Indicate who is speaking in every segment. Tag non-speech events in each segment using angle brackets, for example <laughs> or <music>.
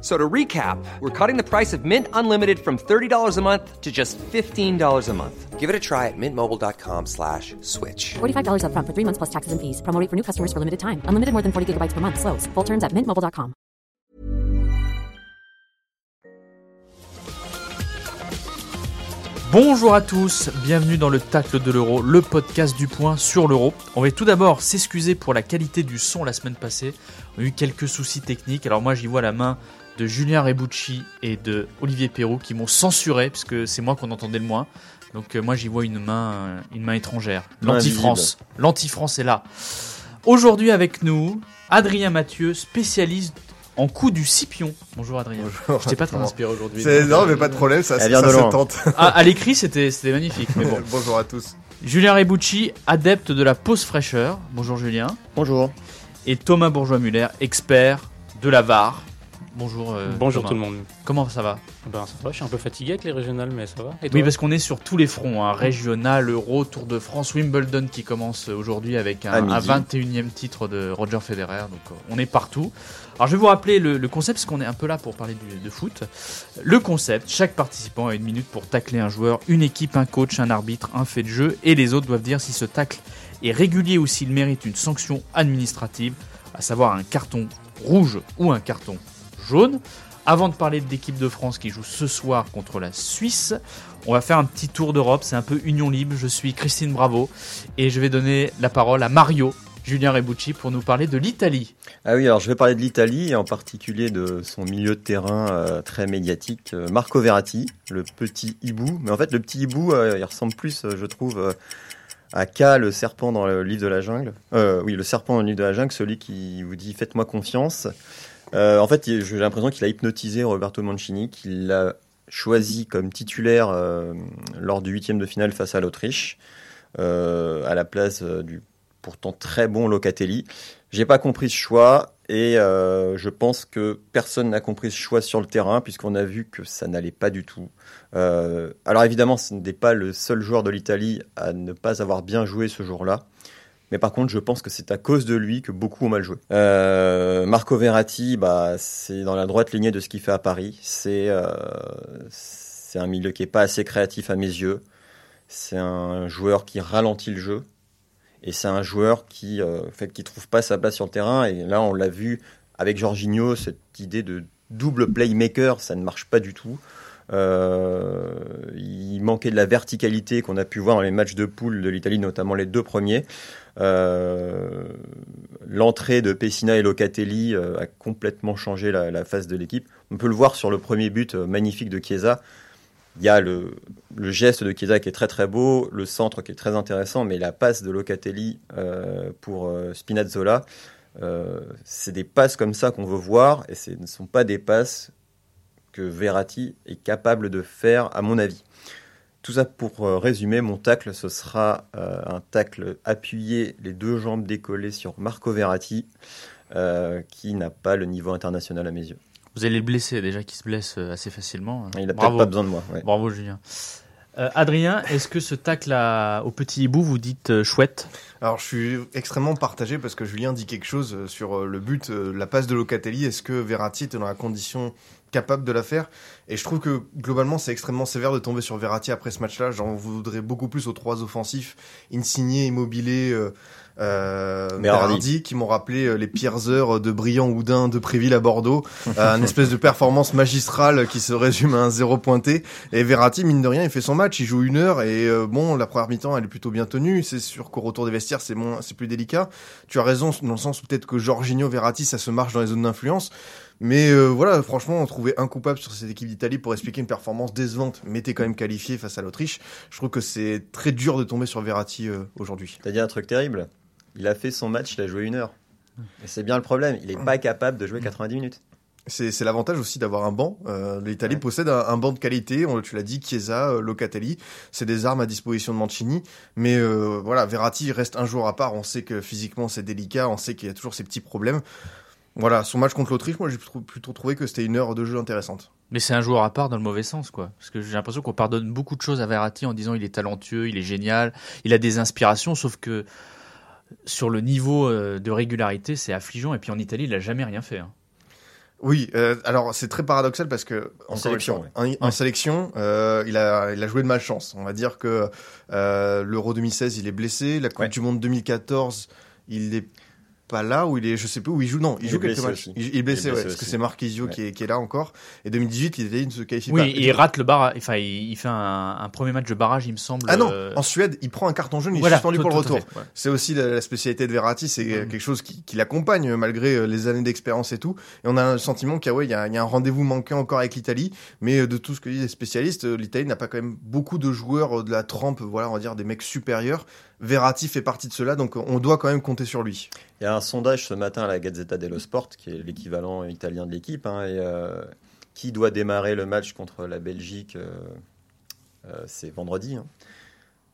Speaker 1: So to recap, we're cutting the price of Mint Unlimited from $30 a month to just $15 a month. Give it a try at mintmobile.com slash switch.
Speaker 2: $45 upfront for three months plus taxes and fees. Promo rate for new customers for limited time. Unlimited more than 40 gigabytes per month. Slows. Full terms at mintmobile.com.
Speaker 3: Bonjour à tous, bienvenue dans le Tacle de l'Euro, le podcast du point sur l'Euro. On va tout d'abord s'excuser pour la qualité du son la semaine passée. On a eu quelques soucis techniques. Alors moi j'y vois la main de Julien Rebucci et de Olivier Perrault qui m'ont censuré puisque c'est moi qu'on entendait le moins. Donc euh, moi j'y vois une main, euh, une main étrangère. L'anti-France. L'anti-France est là. Aujourd'hui avec nous, Adrien Mathieu, spécialiste en coup du Scipion. Bonjour Adrien.
Speaker 4: Bonjour.
Speaker 3: Je t'ai pas très inspiré aujourd'hui.
Speaker 4: C'est- Non, mais pas de problème, ça, ça, ça se tente.
Speaker 3: Ah, à l'écrit c'était c'était magnifique. Mais bon. <laughs>
Speaker 4: Bonjour à tous.
Speaker 3: Julien Rebucci, adepte de la pause fraîcheur. Bonjour Julien.
Speaker 5: Bonjour.
Speaker 3: Et Thomas Bourgeois-Muller, expert de la VAR. Bonjour. euh,
Speaker 6: Bonjour
Speaker 3: Thomas.
Speaker 6: tout le monde.
Speaker 3: Comment ça va?
Speaker 6: Ben ça va, je suis un peu fatigué avec les régionales, mais ça va. Et
Speaker 3: Oui, parce qu'on est sur tous les fronts, hein, régional, Euro, Tour de France, Wimbledon qui commence aujourd'hui avec un,
Speaker 5: À midi.
Speaker 3: un 21e titre de Roger Federer, donc euh, on est partout. Alors je vais vous rappeler le, le concept, parce qu'on est un peu là pour parler du- de foot. Le concept, chaque participant a une minute pour tacler un joueur, une équipe, un coach, un arbitre, un fait de jeu, et les autres doivent dire si ce tacle est régulier ou s'il mérite une sanction administrative, à savoir un carton rouge ou un carton Avant de parler de l'équipe de France qui joue ce soir contre la Suisse, on va faire un petit tour d'Europe, c'est un peu union libre. Je suis Christine Bravo et je vais donner la parole à Mario, Julien Rebucci, pour nous parler de l'Italie.
Speaker 5: Ah oui, alors je vais parler de l'Italie et en particulier de son milieu de terrain euh, très médiatique, euh, Marco Verratti, le petit hibou. Mais en fait, le petit hibou, euh, il ressemble plus, je trouve, à K, le serpent dans le livre de la jungle. Oui, le serpent dans le livre de la jungle, celui qui vous dit faites-moi confiance. Euh, en fait, j'ai l'impression qu'il a hypnotisé Roberto Mancini, qu'il l'a choisi comme titulaire euh, lors du huitième de finale face à l'Autriche, euh, à la place du pourtant très bon Locatelli. J'ai pas compris ce choix et je pense que personne n'a compris ce choix sur le terrain puisqu'on a vu que ça n'allait pas du tout. Alors évidemment, ce n'est pas le seul joueur de l'Italie à ne pas avoir bien joué ce jour-là. Mais par contre, je pense que c'est à cause de lui que beaucoup ont mal joué. Euh, Marco Verratti, bah, c'est dans la droite lignée de ce qu'il fait à Paris. C'est euh, un milieu qui est pas assez créatif à mes yeux. C'est un joueur qui ralentit le jeu. Et c'est un joueur qui euh, fait trouve pas sa place sur le terrain. Et là, on l'a vu avec Jorginho, cette idée de double playmaker, ça ne marche pas du tout. Euh, il manquait de la verticalité qu'on a pu voir dans les matchs de poule de l'Italie, notamment les deux premiers. Euh, L'entrée de Pessina et Locatelli euh, a complètement changé la, face de l'équipe. On peut le voir sur le premier but euh, magnifique de Chiesa. Il y a le, geste de Chiesa qui est très très beau, le centre qui est très intéressant, mais la passe de Locatelli pour Spinazzola, c'est des passes comme ça qu'on veut voir, et ce ne sont pas des passes que Verratti est capable de faire, à mon avis. Tout ça pour euh, résumer, mon tacle, ce sera euh, un tacle appuyé, les deux jambes décollées sur Marco Verratti, euh, qui n'a pas le niveau international à mes yeux.
Speaker 3: Vous allez le blesser déjà, qui se blesse assez facilement.
Speaker 5: Il n'a peut-être pas besoin de moi. ouais.
Speaker 3: Bravo Julien. Euh, Adrien, est-ce que ce tacle à- au petit hibou, vous dites euh, chouette?
Speaker 4: Alors, je suis extrêmement partagé parce que Julien dit quelque chose euh, sur le but, la passe de Locatelli. Est-ce que Verratti était dans la condition capable de la faire? Et je trouve que globalement, c'est extrêmement sévère de tomber sur Verratti après ce match-là. J'en voudrais beaucoup plus aux trois offensifs, Insigne, Immobilier, euh, qui m'ont rappelé euh, les pires heures de Brillant Houdin de Préville à Bordeaux. Euh, une espèce de performance magistrale qui se résume à un zéro pointé. Et Verratti, mine de rien, il fait son match, il joue une heure et euh, bon, la première mi-temps, elle est plutôt bien tenue. C'est sûr qu'au retour des vestiaires, c'est moins, c'est plus délicat. Tu as raison dans le sens où peut-être que Jorginho, Verratti, ça se marche dans les zones d'influence. Mais euh, voilà, franchement, on trouvait un coupable sur cette équipe d'Italie pour expliquer une performance décevante, mais t'es quand même qualifié face à l'Autriche. Je trouve que c'est très dur de tomber sur Verratti euh, aujourd'hui.
Speaker 5: T'as dit un truc terrible? Il a fait son match, il a joué une heure. Et c'est bien le problème, il n'est pas capable de jouer 90 minutes.
Speaker 4: C'est c'est l'avantage aussi d'avoir un banc. Euh, L'Italie
Speaker 5: Ouais.
Speaker 4: possède un, un banc de qualité. On, tu l'as dit, Chiesa, euh, Locatelli, c'est des armes à disposition de Mancini. Mais euh, voilà, Verratti reste un jour à part. On sait que physiquement c'est délicat. On sait qu'il y a toujours ces petits problèmes. Voilà, son match contre l'Autriche, moi j'ai plutôt- plutôt trouvé que c'était une heure de jeu intéressante.
Speaker 3: Mais c'est un joueur à part dans le mauvais sens, quoi. Parce que j'ai l'impression qu'on pardonne beaucoup de choses à Verratti en disant il est talentueux, il est génial, il a des inspirations, sauf que sur le niveau euh, de régularité, c'est affligeant. Et puis en Italie, il a jamais rien fait. hein.
Speaker 4: Oui, euh, alors c'est très paradoxal parce que
Speaker 5: En sélection,
Speaker 4: en, en sélection, euh, il a il a joué de malchance. On va dire que euh, l'Euro 2016, il est blessé. La Coupe
Speaker 5: Ouais.
Speaker 4: du Monde 2014, il est pas là où il est, je sais plus où il joue. Non, il,
Speaker 5: Il
Speaker 4: joue quelques matchs. Il, il est blessé,
Speaker 5: Il est
Speaker 4: ouais,
Speaker 5: blessé
Speaker 4: parce que c'est Marquisio
Speaker 5: Ouais.
Speaker 4: qui, est, qui est là encore. Et 2018, il, il ne se qualifie
Speaker 3: Oui,
Speaker 4: pas.
Speaker 3: il rate le barrage. Enfin, il, il fait un, un premier match de barrage, il me semble.
Speaker 4: Ah non,
Speaker 3: euh,
Speaker 4: en Suède, il prend un carton jaune, il
Speaker 3: voilà,
Speaker 4: est suspendu
Speaker 3: tout-
Speaker 4: pour le retour.
Speaker 3: ouais.
Speaker 4: C'est aussi la, la spécialité de Verratti, c'est
Speaker 3: Mhm.
Speaker 4: quelque chose qui, qui l'accompagne euh, malgré euh, les années d'expérience et tout. Et on a le sentiment qu'il y a, ouais, il y a, il y a un rendez-vous manquant encore avec l'Italie, mais euh, de tout ce que disent les spécialistes, euh, l'Italie n'a pas quand même beaucoup de joueurs euh, de la trempe, voilà, on va dire des mecs supérieurs. Verratti fait partie de cela, donc on doit quand même compter sur lui.
Speaker 5: Il y a un sondage ce matin à la Gazzetta dello Sport, qui est l'équivalent italien de l'équipe, hein, et euh, qui doit démarrer le match contre la Belgique, euh, euh, c'est vendredi. hein.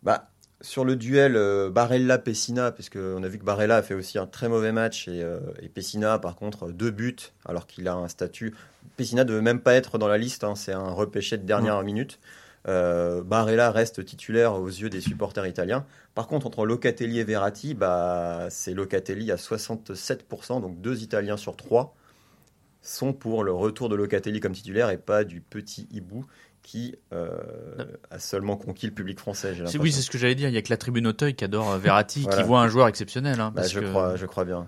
Speaker 5: Bah, sur le duel euh, Barella-Pessina, puisque on a vu que Barella a fait aussi un très mauvais match, et, euh, et Pessina, par contre, deux buts, alors qu'il a un statut. Pessina ne devait même pas être dans la liste, hein, c'est un repêché de dernière minute. Euh, Barella reste titulaire aux yeux des supporters italiens. Par contre, entre Locatelli et Verratti, bah, c'est Locatelli à 67%, donc deux Italiens sur trois sont pour le retour de Locatelli comme titulaire et pas du petit hibou qui euh, a seulement conquis le public français.
Speaker 3: Oui, c'est ce que j'allais dire. Il y a que la tribune Auteuil qui adore euh, Verratti,
Speaker 5: Voilà.
Speaker 3: qui voit un joueur exceptionnel. hein,
Speaker 5: Bah,
Speaker 3: parce
Speaker 5: je,
Speaker 3: que
Speaker 5: crois, je crois bien.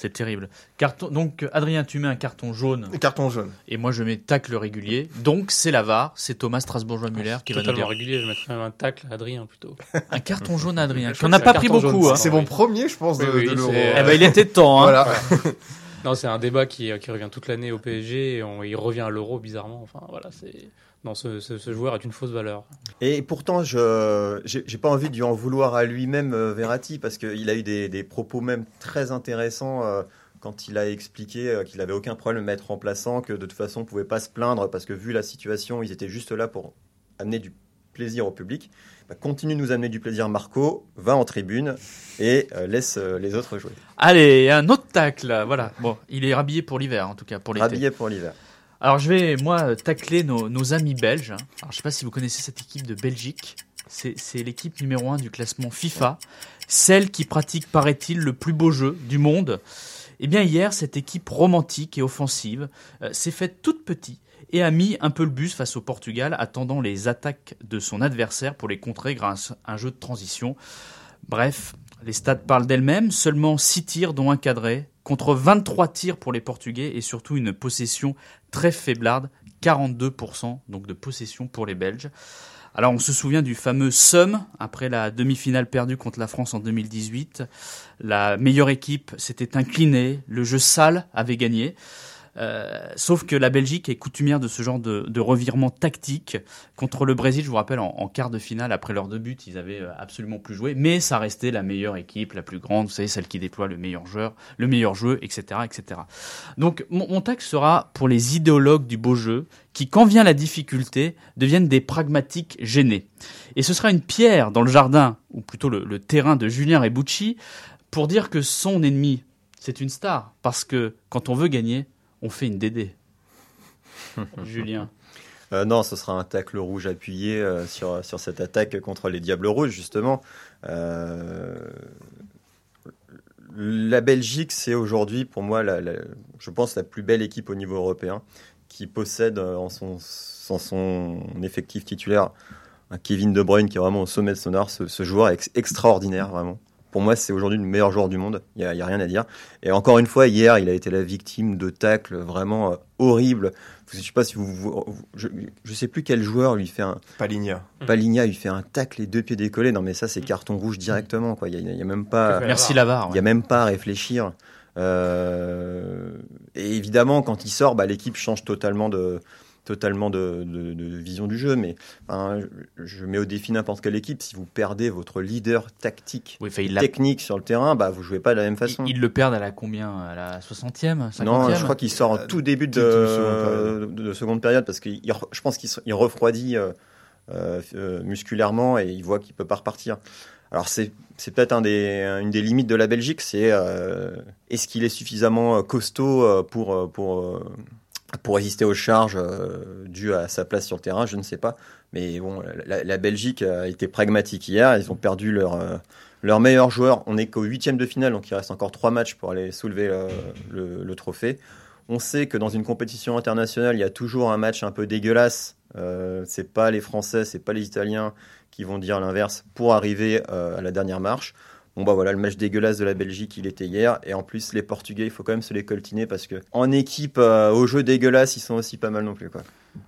Speaker 3: C'est terrible. Carton, donc, Adrien, tu mets un carton jaune
Speaker 4: Carton jaune.
Speaker 3: et moi je mets tacle régulier. Donc, c'est la VAR, c'est Thomas Strasbourgeois-Muller qui va nous dire.
Speaker 6: régulier, je mettrais même un tacle à Adrien plutôt.
Speaker 3: Un carton jaune à Adrien,
Speaker 6: crois
Speaker 3: n'a
Speaker 6: que
Speaker 3: pas pris beaucoup. hein.
Speaker 4: C'est
Speaker 6: oui.
Speaker 4: mon premier, je pense, de,
Speaker 6: Oui, oui,
Speaker 4: de l'Euro.
Speaker 3: Eh ben, il était temps. Hein.
Speaker 4: Voilà. <laughs>
Speaker 6: Non, c'est un débat qui, qui revient toute l'année au PSG il revient à l'euro bizarrement. Enfin, voilà, c'est. Non, ce, joueur est une fausse valeur.
Speaker 5: Et pourtant, je j'ai pas envie de en vouloir à lui-même, euh, Verratti, parce qu'il a eu des, propos même très intéressants euh, quand il a expliqué euh, qu'il avait aucun problème à être remplaçant, que de toute façon, on pouvait pas se plaindre parce que vu la situation, ils étaient juste là pour amener du plaisir au public. Bah, continue de nous amener du plaisir, Marco. Va en tribune et euh, laisse euh, les autres jouer.
Speaker 3: Allez, un autre tacle. Voilà. Bon, il est rhabillé pour l'hiver, en tout cas, pour l'été.
Speaker 5: Rhabillé pour l'hiver.
Speaker 3: Alors, je vais, moi, tacler nos, nos amis belges. Alors, je sais pas si vous connaissez cette équipe de Belgique. C'est l'équipe numéro un du classement FIFA. Celle qui pratique, paraît-il, le plus beau jeu du monde. Eh bien, hier, cette équipe romantique et offensive euh, s'est faite toute petite et a mis un peu le bus face au Portugal, attendant les attaques de son adversaire pour les contrer grâce à un jeu de transition. Bref, les stats parlent d'elles-mêmes, seulement 6 tirs dont un cadré, contre 23 tirs pour les Portugais et surtout une possession très faiblarde, 42% donc de possession pour les Belges. Alors on se souvient du fameux Sum après la demi-finale perdue contre la France en 2018. La meilleure équipe s'était inclinée, le jeu sale avait gagné. Euh, sauf que la Belgique est coutumière de ce genre de, revirement tactique. Contre le Brésil, je vous rappelle, en, quart de finale, après leurs deux buts, ils avaient euh, absolument plus joué, mais ça restait la meilleure équipe, la plus grande, vous savez, celle qui déploie le meilleur joueur, le meilleur jeu, etc., etc. Donc mon, mon texte sera pour les idéologues du beau jeu, qui, quand vient la difficulté, deviennent des pragmatiques gênés. Et ce sera une pierre dans le jardin, ou plutôt le, le terrain de Julien Rebucci, pour dire que son ennemi, c'est une star, parce que quand on veut gagner, on fait une DD. <laughs> Julien.
Speaker 5: Euh, non, ce sera un tacle rouge appuyé euh, sur, sur cette attaque contre les Diables Rouges, justement. Euh, la Belgique, c'est aujourd'hui, pour moi, je pense, la plus belle équipe au niveau européen, qui possède en son, en son effectif titulaire un Kevin De Bruyne qui est vraiment au sommet de son art. Ce, joueur est ex- extraordinaire, vraiment. Pour moi, c'est aujourd'hui le meilleur joueur du monde. Il n'y a, il y a rien à dire. Et encore une fois, hier, il a été la victime de tacles vraiment euh, horribles. Je ne sais pas si vous, vous- je, je sais plus quel joueur lui fait un
Speaker 4: Paligna.
Speaker 5: Paligna lui fait un tacle les deux pieds décollés. Non mais ça c'est carton rouge directement quoi. Il y a, même pas.
Speaker 3: Merci Lavar.
Speaker 5: il y a même pas à réfléchir. Euh, et évidemment quand il sort, bah, l'équipe change totalement de totalement de, de- de vision du jeu, mais enfin, je, mets au défi n'importe quelle équipe. Si vous perdez votre leader tactique,
Speaker 3: Oui, enfin, il, l'a-
Speaker 5: technique sur le terrain, bah vous jouez pas de la même façon.
Speaker 3: il le perd à la combien? À la 60e 50e
Speaker 5: Non, je crois qu'il sort en
Speaker 4: Euh,
Speaker 5: tout début de,
Speaker 4: seconde période.
Speaker 5: de, de seconde période parce que il je pense qu'il refroidit euh, euh, euh, musculairement et il voit qu'il peut pas repartir. Alors c'est peut-être un des, une des limites de la Belgique, c'est euh, est-ce qu'il est suffisamment costaud pour pour euh, pour résister aux charges euh, dues à sa place sur le terrain, je ne sais pas. Mais bon, la, Belgique a été pragmatique hier. Ils ont perdu leur euh, leur meilleur joueur. On n'est qu'au huitième de finale, donc il reste encore trois matchs pour aller soulever euh, le, le trophée. On sait que dans une compétition internationale, il y a toujours un match un peu dégueulasse. C'est pas les Français, c'est pas les Italiens qui vont dire l'inverse pour arriver à la dernière marche. Bon bah voilà, le match dégueulasse de la Belgique, il était hier. Et en plus, les Portugais, il faut quand même se les coltiner parce que en équipe, euh, au jeu dégueulasse, ils sont aussi pas mal non plus. Quoi.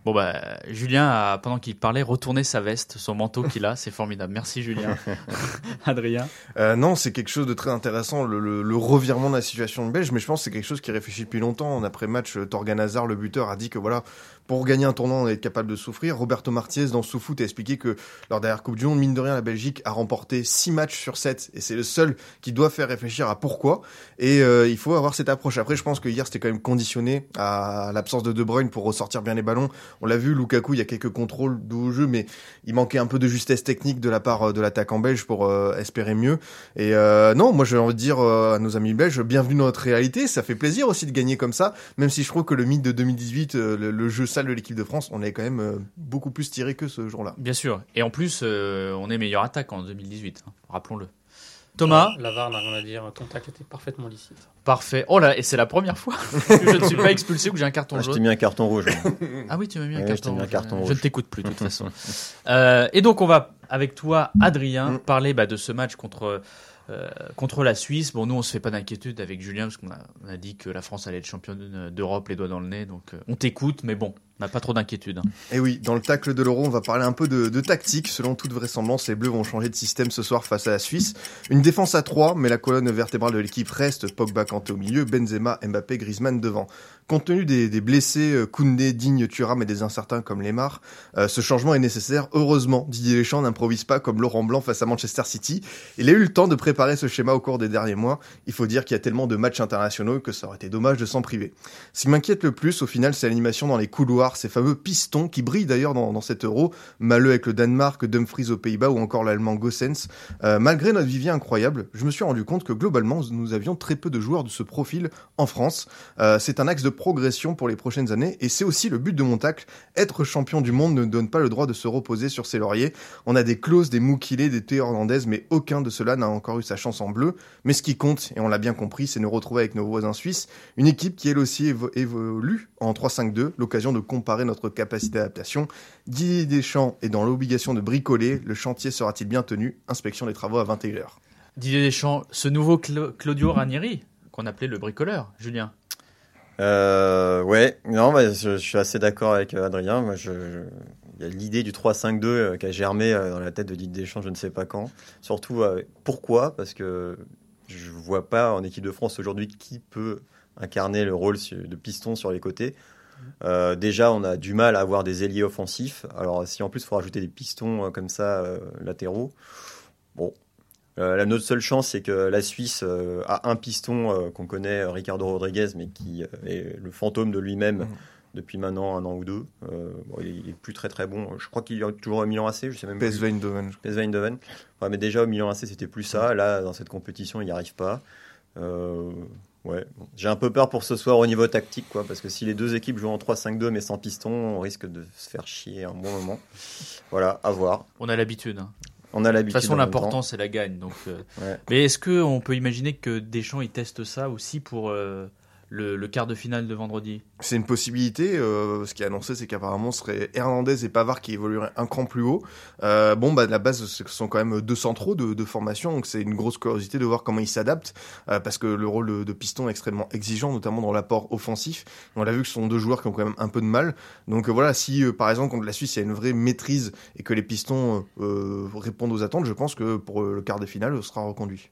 Speaker 3: Bon bah Julien a pendant qu'il parlait retourné sa veste, son manteau qu'il a, <laughs> c'est formidable. Merci Julien. <laughs> Adrien.
Speaker 4: Euh, non, c'est quelque chose de très intéressant, le, le- le revirement de la situation belge, mais je pense que c'est quelque chose qui est réfléchi depuis longtemps. En après-match, euh, Torgan Hazard, le buteur, a dit que voilà, pour gagner un tournoi, on est capable de souffrir. Roberto Martinez, dans sous-foot, a expliqué que lors de la Coupe du Monde, mine de rien, la Belgique a remporté 6 matchs sur 7, et c'est le seul qui doit faire réfléchir à pourquoi. Et euh, il faut avoir cette approche. Après, je pense que hier, c'était quand même conditionné à l'absence de De Bruyne pour ressortir bien les ballons. On l'a vu, Lukaku, il y a quelques contrôles haut jeu, mais il manquait un peu de justesse technique de la part euh, de l'attaquant belge pour euh, espérer mieux. Et euh, non, moi j'ai envie de dire euh, à nos amis belges, bienvenue dans notre réalité. Ça fait plaisir aussi de gagner comme ça, même si je trouve que le mythe de 2018, euh, le, le jeu sale de l'équipe de France, on avait quand même euh, beaucoup plus tiré que ce jour-là.
Speaker 3: Bien sûr. Et en plus, euh, on est meilleur attaque en 2018, hein, rappelons-le. Thomas,
Speaker 6: La VAR n'a rien à dire. Ton tacle était parfaitement licite.
Speaker 3: parfait. Oh là, et c'est la première fois <laughs> que je ne suis pas expulsé ou que j'ai un carton
Speaker 5: Ah, je t'ai
Speaker 3: jaune.
Speaker 5: mis un carton rouge. <laughs>
Speaker 3: Ah oui, tu m'as mis un carton
Speaker 5: t'ai mis un
Speaker 3: rouge. Je ne t'écoute plus de toute <laughs> façon. Euh, et donc on va avec toi, Adrien,
Speaker 4: Mm.
Speaker 3: parler bah, de ce match contre euh, contre la Suisse. Bon, nous on se fait pas d'inquiétude avec Julien parce qu'on a, dit que la France allait être championne d'Europe les doigts dans le nez. Donc euh, on t'écoute, mais bon, on n'a pas trop d'inquiétude. hein.
Speaker 4: Et oui, dans le tacle de l'euro, on va parler un peu de, tactique. Selon toute vraisemblance, les Bleus vont changer de système ce soir face à la Suisse. Une défense à 3, mais la colonne vertébrale de l'équipe reste Pogba Kanté au milieu, Benzema, Mbappé, Griezmann devant. Compte tenu des, des blessés, euh, Koundé, Digne, Thuram et des incertains comme Lemar, euh, ce changement est nécessaire. Heureusement, Didier Deschamps n'improvise pas comme Laurent Blanc face à Manchester City. Il a eu le temps de préparer ce schéma au cours des derniers mois. Il faut dire qu'il y a tellement de matchs internationaux que ça aurait été dommage de s'en priver. Ce qui m'inquiète le plus, au final, c'est l'animation dans les couloirs, ces fameux pistons qui brillent d'ailleurs dans, dans cet euro. Maleux avec le Danemark, Dumfries aux Pays-Bas ou encore l'allemand Gossens. Euh, malgré notre vivier incroyable, je me suis rendu compte que globalement, nous avions très peu de joueurs de ce profil en France. Euh, c'est un axe de progression pour les prochaines années et c'est aussi le but de mon tacle. Être champion du monde ne donne pas le droit de se reposer sur ses lauriers. On a des Klaus, des Moukile, des Hernandez, mais aucun de ceux-là n'a encore eu sa chance en bleu. Mais ce qui compte, et on l'a bien compris, c'est nous retrouver avec nos voisins suisses, une équipe qui elle aussi évo- évolue en 3-5-2, l'occasion de comparer notre capacité d'adaptation. Didier Deschamps est dans l'obligation de bricoler, le chantier sera-t-il bien tenu? Inspection des travaux à 21h.
Speaker 3: Didier Deschamps, ce nouveau Cla- Claudio Ranieri qu'on appelait le bricoleur, Julien?
Speaker 5: Euh, ouais, non, bah, je, je suis assez d'accord avec euh, Adrien. Moi, je, je- il y a l'idée du 3-5-2 euh, qui a germé euh, dans la tête de Didier Deschamps, je ne sais pas quand. Surtout, euh, pourquoi? Parce que je vois pas en équipe de France aujourd'hui qui peut incarner le rôle de piston sur les côtés. Euh, déjà, on a du mal à avoir des ailiers offensifs. Alors, si en plus il faut rajouter des pistons euh, comme ça euh, latéraux, bon. La notre seule chance, c'est que la Suisse a un piston qu'on connaît, Ricardo Rodriguez, mais qui est le fantôme de lui-même
Speaker 4: Mhm.
Speaker 5: depuis maintenant un an ou deux. Bon, il, est, il est plus très très bon. Je crois qu'il est toujours au Milan AC, je sais même.
Speaker 4: PSV Eindhoven.
Speaker 5: PSV Eindhoven. Ouais, mais déjà au Milan AC, c'était plus ça. Là, dans cette compétition, il n'y arrive pas. Ouais. bon. J'ai un peu peur pour ce soir au niveau tactique, quoi, parce que si les deux équipes jouent en 3-5-2 mais sans piston, on risque de se faire chier un bon moment. Voilà, à voir.
Speaker 3: On a l'habitude. hein.
Speaker 5: On a
Speaker 3: De
Speaker 5: l'habitude.
Speaker 3: toute façon, l'important c'est la gagne. Donc, euh,
Speaker 5: Ouais.
Speaker 3: mais est-ce que on peut imaginer que Deschamps il teste ça aussi pour euh, le, le quart de finale de vendredi
Speaker 4: C'est une possibilité. euh, ce qui est annoncé, c'est qu'apparemment, ce serait Hernandez et Pavard qui évolueraient un cran plus haut. Euh, bon, bah, de la base, ce sont quand même deux centraux de, de formation, donc c'est une grosse curiosité de voir comment ils s'adaptent, euh, parce que le rôle de, de piston est extrêmement exigeant, notamment dans l'apport offensif. On l'a vu que ce sont deux joueurs qui ont quand même un peu de mal. Donc euh, voilà, si euh, par exemple contre la Suisse, il y a une vraie maîtrise et que les pistons euh, répondent aux attentes, je pense que pour le quart de finale, ce sera reconduit.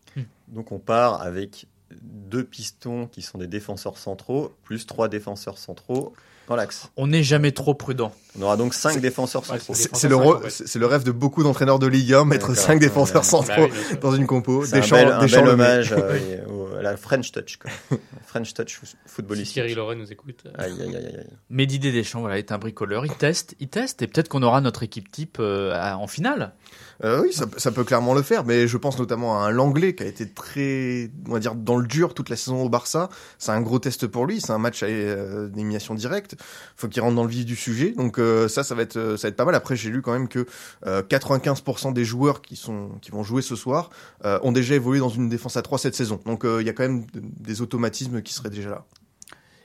Speaker 5: Donc on part avec deux pistons qui sont des défenseurs centraux, plus trois défenseurs centraux dans l'axe.
Speaker 3: On n'est jamais trop prudent.
Speaker 5: On aura donc cinq défenseurs centraux.
Speaker 6: c'est-
Speaker 4: le, rêve de beaucoup d'entraîneurs de Ligue 1, mettre. 5 défenseurs
Speaker 5: Ouais.
Speaker 4: centraux
Speaker 6: Bah
Speaker 4: dans une compo.
Speaker 5: Un
Speaker 4: Deschamps-
Speaker 5: bel, un
Speaker 4: Deschamps
Speaker 5: bel hommage <laughs> euh, la French Touch. Quoi. <laughs> French Touch fo-
Speaker 6: Si
Speaker 5: footballistique.
Speaker 6: Thierry Loret nous écoute. euh,
Speaker 5: Aïe, aïe, aïe, aïe.
Speaker 3: Mais Didier Deschamps voilà, est un bricoleur. Il teste, il teste, et peut-être qu'on aura notre équipe type euh, en finale.
Speaker 4: Euh, oui, ça, ça peut clairement le faire, mais je pense notamment à un Langlais qui a été très, on va dire, dans le dur toute la saison au Barça. C'est un gros test pour lui, c'est un match à euh, d'élimination directe. Faut qu'il rentre dans le vif du sujet, donc euh, ça, ça va être, euh, ça va être pas mal. Après, j'ai lu quand même que euh, 95% des joueurs qui sont, qui vont jouer ce soir, euh, ont déjà évolué dans une défense à 3 cette saison. Donc euh, il y a quand même des automatismes qui seraient déjà là.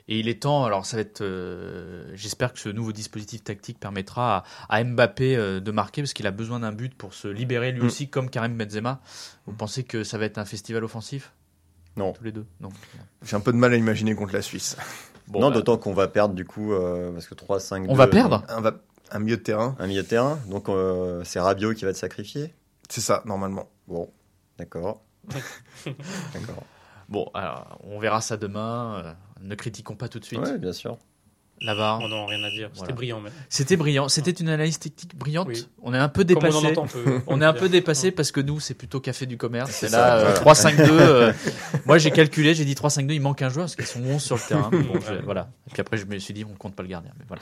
Speaker 3: Et il est temps, alors ça va être, euh, j'espère que ce nouveau dispositif tactique permettra à, à Mbappé euh, de marquer parce qu'il a besoin d'un but pour se libérer lui
Speaker 4: Mm.
Speaker 3: aussi comme Karim Benzema. Vous pensez que ça va être un festival offensif?
Speaker 5: Non.
Speaker 3: Tous les deux? Non.
Speaker 4: J'ai un peu de mal à imaginer contre la Suisse.
Speaker 3: Bon,
Speaker 5: non,
Speaker 3: bah,
Speaker 5: d'autant qu'on va perdre du coup, euh, parce que 3-5.
Speaker 3: on va perdre?
Speaker 4: Un, milieu de terrain,
Speaker 5: Un milieu de terrain, donc euh, c'est Rabiot qui va te sacrifier?
Speaker 4: c'est ça normalement.
Speaker 5: Bon, d'accord. <laughs> d'accord.
Speaker 3: Bon, alors, on verra ça demain. euh, ne critiquons pas tout de suite.
Speaker 5: Ouais, bien sûr.
Speaker 3: Là-bas.
Speaker 6: Oh non, rien à dire. C'était
Speaker 3: Voilà.
Speaker 6: brillant même.
Speaker 3: C'était brillant. C'était une analyse technique brillante.
Speaker 6: Oui.
Speaker 3: On est un peu
Speaker 6: Comme on en
Speaker 3: dépassé.
Speaker 6: entend peu.
Speaker 3: On est un peu dépassé parce que nous, c'est plutôt café du commerce.
Speaker 5: C'est
Speaker 3: là, euh,
Speaker 5: voilà.
Speaker 3: 3-5-2. euh, <laughs> moi, j'ai calculé, j'ai dit 3-5-2, il manque un joueur parce qu'ils sont 11 sur le terrain. <laughs> Je- voilà. Et puis après, je me suis dit, on compte pas le gardien. Mais voilà.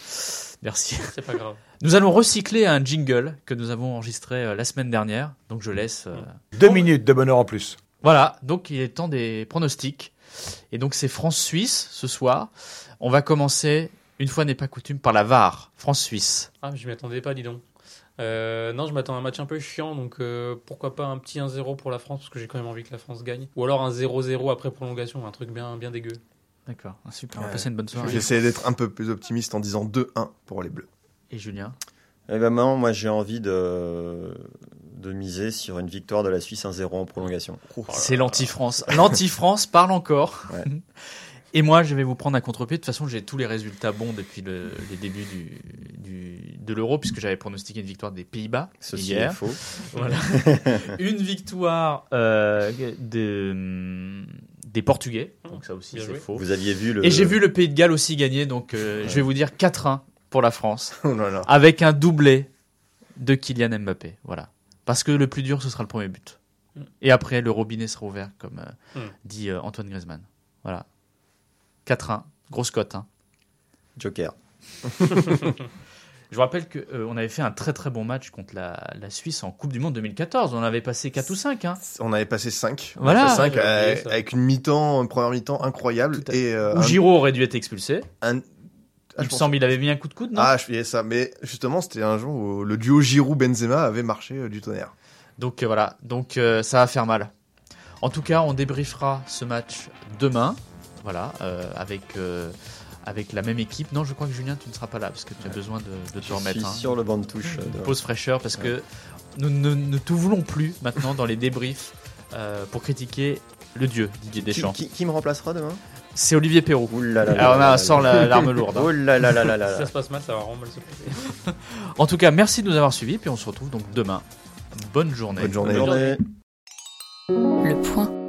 Speaker 3: Merci.
Speaker 6: C'est pas grave.
Speaker 3: Nous allons recycler un jingle que nous avons enregistré euh, la semaine dernière. Donc, je laisse. euh,
Speaker 7: Deux minutes de bonheur en plus.
Speaker 3: Voilà. Donc, il est temps des pronostics. Et donc, c'est France-Suisse ce soir. On va commencer, une fois n'est pas coutume, par la VAR. France-Suisse.
Speaker 6: Ah, je m'y attendais pas, dis donc. Euh, non, je m'attends à un match un peu chiant, donc euh, pourquoi pas un petit 1-0 pour la France, parce que j'ai quand même envie que la France gagne. Ou alors un 0-0 après prolongation, un truc bien, bien dégueu.
Speaker 3: D'accord. Ah, Super. On va passer une bonne soirée.
Speaker 4: J'essaie d'être un peu plus optimiste en disant 2-1 pour les Bleus.
Speaker 3: Et Julien?
Speaker 5: Eh ben non, moi j'ai envie de, de miser sur une victoire de la Suisse 1-0 en prolongation.
Speaker 3: C'est l'anti-France. L'anti-France parle encore.
Speaker 5: Ouais. <laughs>
Speaker 3: Et moi, je vais vous prendre à contre-pied. De toute façon, j'ai tous les résultats bons depuis le- les débuts du, du- de l'Euro, puisque j'avais pronostiqué une victoire des Pays-Bas
Speaker 5: Ceci
Speaker 3: hier.
Speaker 5: est faux. <laughs>
Speaker 3: Voilà. <laughs> une victoire euh, de, des Portugais. Donc ça aussi, c'est faux.
Speaker 5: Vous aviez vu le.
Speaker 3: Et j'ai vu le Pays de Galles aussi gagner. Donc euh, je vais vous dire 4-1 pour la France,
Speaker 4: Oh là là.
Speaker 3: avec un doublé de Kylian Mbappé. Voilà. Parce que le plus dur, ce sera le premier but.
Speaker 6: Mm.
Speaker 3: Et après, le robinet sera ouvert, comme euh,
Speaker 6: Mm.
Speaker 3: dit euh, Antoine Griezmann. Voilà. 4-1. Grosse cote. hein.
Speaker 5: Joker. <laughs>
Speaker 3: Je vous rappelle qu'on avait fait un très très bon match contre la, la Suisse en Coupe du Monde 2014. On avait passé 4 ou 5. Hein,
Speaker 4: On avait passé 5.
Speaker 3: Voilà.
Speaker 4: 5
Speaker 6: J'avais oublié ça.
Speaker 4: avec une mi-temps, une première mi-temps incroyable. Et, euh,
Speaker 3: où
Speaker 4: un-
Speaker 3: Giroud aurait dû être expulsé.
Speaker 4: un- Ah,
Speaker 3: Il
Speaker 4: je pense-
Speaker 3: semble qu'il avait mis un coup de coude, non?
Speaker 4: Ah, je fais ça. Mais justement, c'était un jour où le duo Giroud-Benzema avait marché euh, du tonnerre.
Speaker 3: Donc euh, voilà, donc euh, ça va faire mal. En tout cas, on débriefera ce match demain, voilà, euh, avec euh, avec la même équipe. Non, je crois que Julien, tu ne seras pas là parce que tu as besoin de, de te
Speaker 5: Je
Speaker 3: remettre.
Speaker 5: suis
Speaker 3: hein.
Speaker 5: sur le banc de touche. De-
Speaker 3: pause fraîcheur parce que nous ne, ne te voulons plus maintenant dans les débriefs euh, pour critiquer le dieu Didier
Speaker 5: Qui,
Speaker 3: Deschamps.
Speaker 5: qui- qui me remplacera demain?
Speaker 3: C'est Olivier Perrault.
Speaker 5: Ouh là là là
Speaker 3: Alors
Speaker 5: là
Speaker 3: on sort l'arme lourde. hein.
Speaker 5: Là là là là là
Speaker 6: Si
Speaker 5: là.
Speaker 6: ça se passe mal, ça va vraiment mal se passer.
Speaker 3: En tout cas, merci de nous avoir suivis, puis on se retrouve donc demain. Bonne journée.
Speaker 4: Bonne journée.
Speaker 5: Bonne journée.
Speaker 8: Le point.